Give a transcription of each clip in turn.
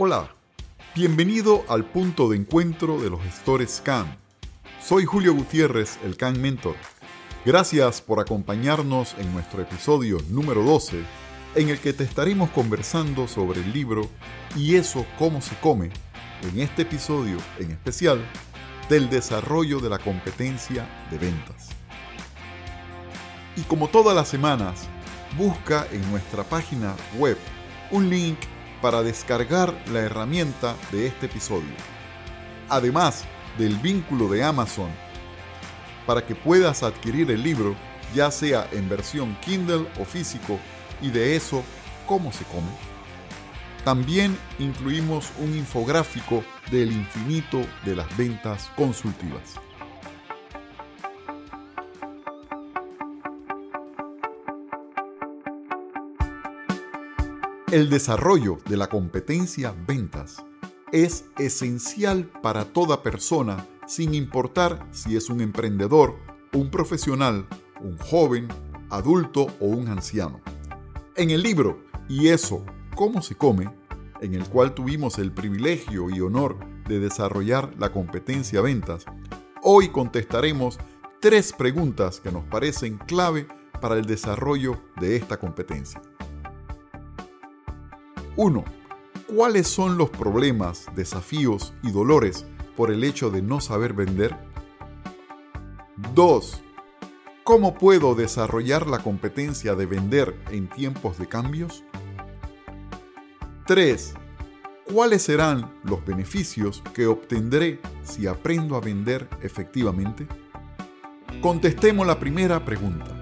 Hola, bienvenido al punto de encuentro de los gestores CAN. Soy Julio Gutiérrez, el CAN Mentor. Gracias por acompañarnos en nuestro episodio número 12, en el que te estaremos conversando sobre el libro Y eso cómo se come, en este episodio en especial, del desarrollo de la competencia de ventas. Y como todas las semanas, busca en nuestra página web un link para descargar la herramienta de este episodio. Además del vínculo de Amazon para que puedas adquirir el libro ya sea en versión Kindle o físico y de eso cómo se come. También incluimos un infográfico del infinito de las ventas consultivas. El desarrollo de la competencia ventas es esencial para toda persona sin importar si es un emprendedor, un profesional, un joven, adulto o un anciano. En el libro Y eso, ¿cómo se come?, en el cual tuvimos el privilegio y honor de desarrollar la competencia ventas, hoy contestaremos tres preguntas que nos parecen clave para el desarrollo de esta competencia. 1. ¿Cuáles son los problemas, desafíos y dolores por el hecho de no saber vender? 2. ¿Cómo puedo desarrollar la competencia de vender en tiempos de cambios? 3. ¿Cuáles serán los beneficios que obtendré si aprendo a vender efectivamente? Contestemos la primera pregunta.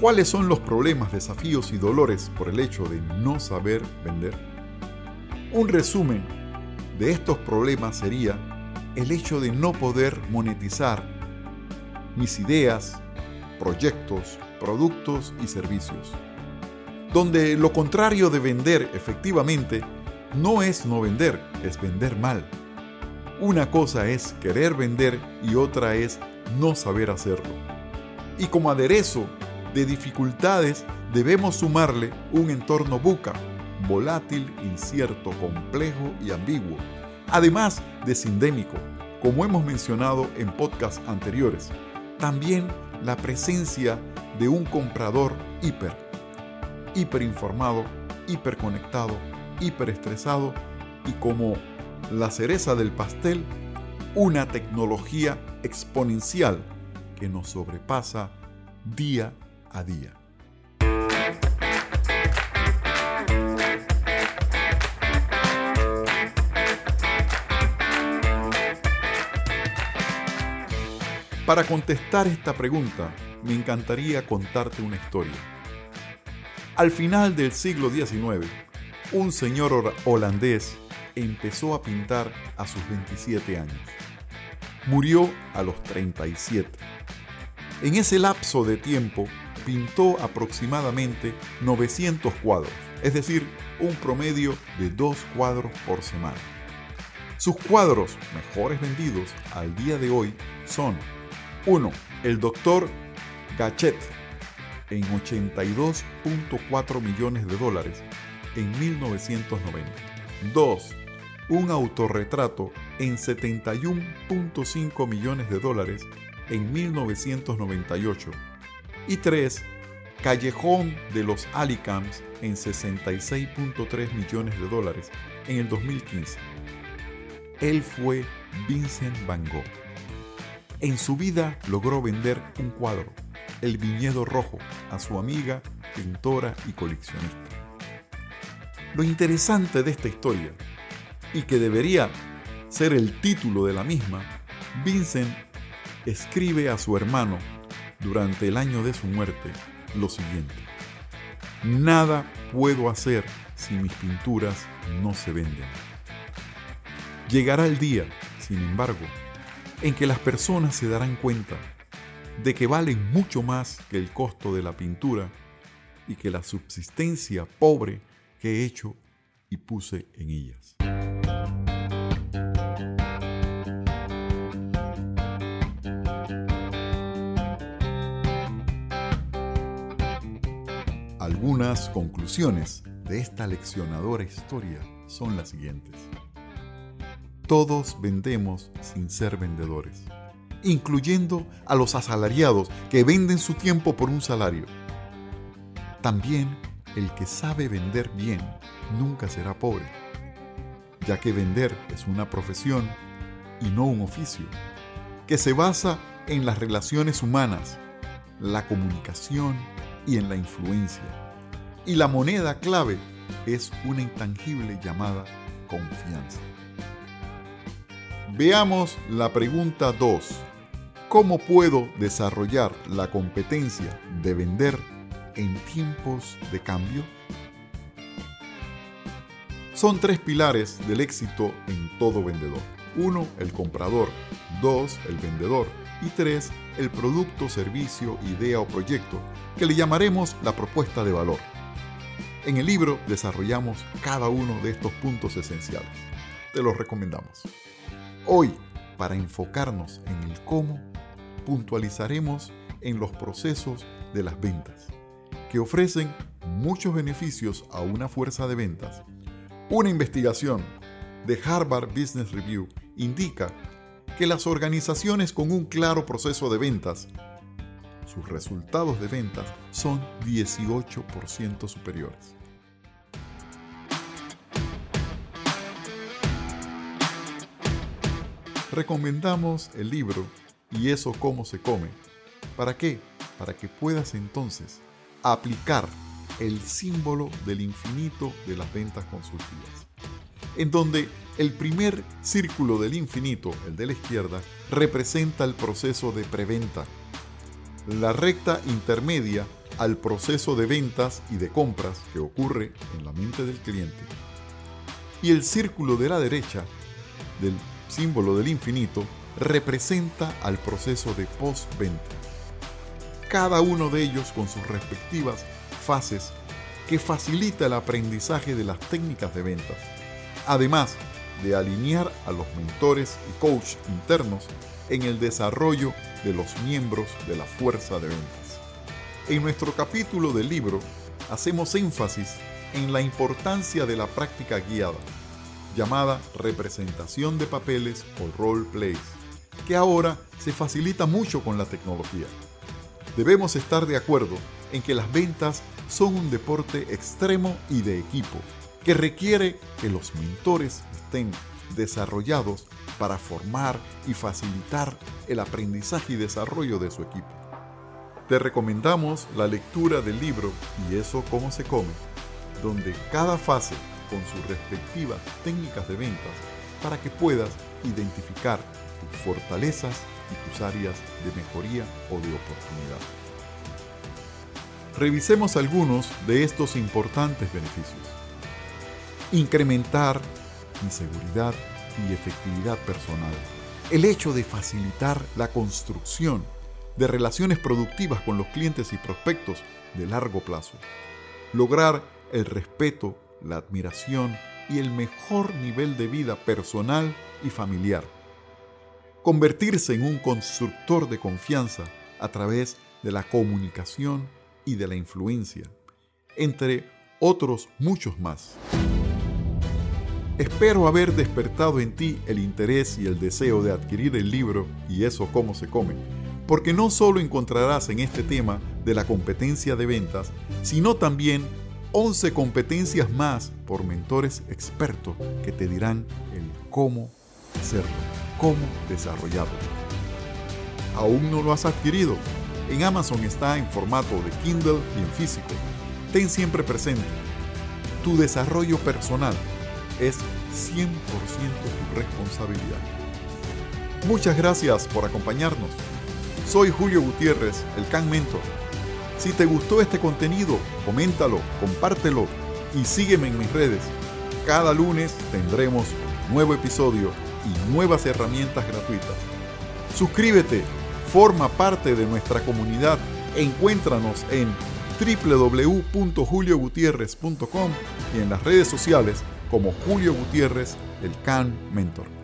¿Cuáles son los problemas, desafíos y dolores por el hecho de no saber vender? Un resumen de estos problemas sería el hecho de no poder monetizar mis ideas, proyectos, productos y servicios. Donde lo contrario de vender efectivamente no es no vender, es vender mal. Una cosa es querer vender y otra es no saber hacerlo. Y como aderezo de dificultades debemos sumarle un entorno buca, volátil, incierto, complejo y ambiguo, además de sindémico, como hemos mencionado en podcasts anteriores. También la presencia de un comprador hiper, hiperinformado, hiperconectado, hiperestresado y como la cereza del pastel, una tecnología exponencial que nos sobrepasa día a día. Para contestar esta pregunta, me encantaría contarte una historia. Al final del siglo XIX, un señor holandés empezó a pintar a sus 27 años. Murió a los 37. En ese lapso de tiempo pintó aproximadamente 900 cuadros, es decir, un promedio de dos cuadros por semana. Sus cuadros mejores vendidos al día de hoy son 1. El doctor Gachet en 82.4 millones de dólares en 1990. 2. Un autorretrato en 71.5 millones de dólares en 1998 y 3. Callejón de los Alicams en 66.3 millones de dólares en el 2015. Él fue Vincent Van Gogh. En su vida logró vender un cuadro, El Viñedo Rojo, a su amiga, pintora y coleccionista. Lo interesante de esta historia, y que debería ser el título de la misma, Vincent escribe a su hermano durante el año de su muerte lo siguiente. Nada puedo hacer si mis pinturas no se venden. Llegará el día, sin embargo, en que las personas se darán cuenta de que valen mucho más que el costo de la pintura y que la subsistencia pobre que he hecho y puse en ellas. Algunas conclusiones de esta leccionadora historia son las siguientes. Todos vendemos sin ser vendedores, incluyendo a los asalariados que venden su tiempo por un salario. También el que sabe vender bien nunca será pobre, ya que vender es una profesión y no un oficio, que se basa en las relaciones humanas, la comunicación y en la influencia. Y la moneda clave es una intangible llamada confianza. Veamos la pregunta 2. ¿Cómo puedo desarrollar la competencia de vender en tiempos de cambio? Son tres pilares del éxito en todo vendedor. Uno, el comprador. Dos, el vendedor. Y tres, el producto, servicio, idea o proyecto, que le llamaremos la propuesta de valor. En el libro desarrollamos cada uno de estos puntos esenciales. Te los recomendamos. Hoy, para enfocarnos en el cómo, puntualizaremos en los procesos de las ventas, que ofrecen muchos beneficios a una fuerza de ventas. Una investigación de Harvard Business Review indica que las organizaciones con un claro proceso de ventas, sus resultados de ventas son 18% superiores. Recomendamos el libro Y eso cómo se come. ¿Para qué? Para que puedas entonces aplicar el símbolo del infinito de las ventas consultivas, en donde el primer círculo del infinito, el de la izquierda, representa el proceso de preventa. La recta intermedia al proceso de ventas y de compras que ocurre en la mente del cliente. Y el círculo de la derecha, del símbolo del infinito, representa al proceso de postventa. Cada uno de ellos con sus respectivas fases que facilita el aprendizaje de las técnicas de ventas, además de alinear a los mentores y coach internos en el desarrollo de los miembros de la fuerza de ventas. En nuestro capítulo del libro hacemos énfasis en la importancia de la práctica guiada, llamada representación de papeles o role plays, que ahora se facilita mucho con la tecnología. Debemos estar de acuerdo en que las ventas son un deporte extremo y de equipo, que requiere que los mentores estén desarrollados para formar y facilitar el aprendizaje y desarrollo de su equipo. Te recomendamos la lectura del libro Y eso cómo se come, donde cada fase con sus respectivas técnicas de ventas para que puedas identificar tus fortalezas y tus áreas de mejoría o de oportunidad. Revisemos algunos de estos importantes beneficios. Incrementar mi seguridad y efectividad personal. El hecho de facilitar la construcción de relaciones productivas con los clientes y prospectos de largo plazo. Lograr el respeto, la admiración y el mejor nivel de vida personal y familiar. Convertirse en un constructor de confianza a través de la comunicación y de la influencia, entre otros muchos más. Espero haber despertado en ti el interés y el deseo de adquirir el libro y eso cómo se come, porque no solo encontrarás en este tema de la competencia de ventas, sino también 11 competencias más por mentores expertos que te dirán el cómo hacerlo, cómo desarrollarlo. ¿Aún no lo has adquirido? En Amazon está en formato de Kindle y en físico. Ten siempre presente, tu desarrollo personal es 100% tu responsabilidad. Muchas gracias por acompañarnos. Soy Julio Gutiérrez, el Can Mentor. Si te gustó este contenido, coméntalo, compártelo y sígueme en mis redes. Cada lunes tendremos nuevo episodio y nuevas herramientas gratuitas. Suscríbete Forma parte de nuestra comunidad. Encuéntranos en www.juliogutierrez.com y en las redes sociales como Julio Gutiérrez, el CAN Mentor.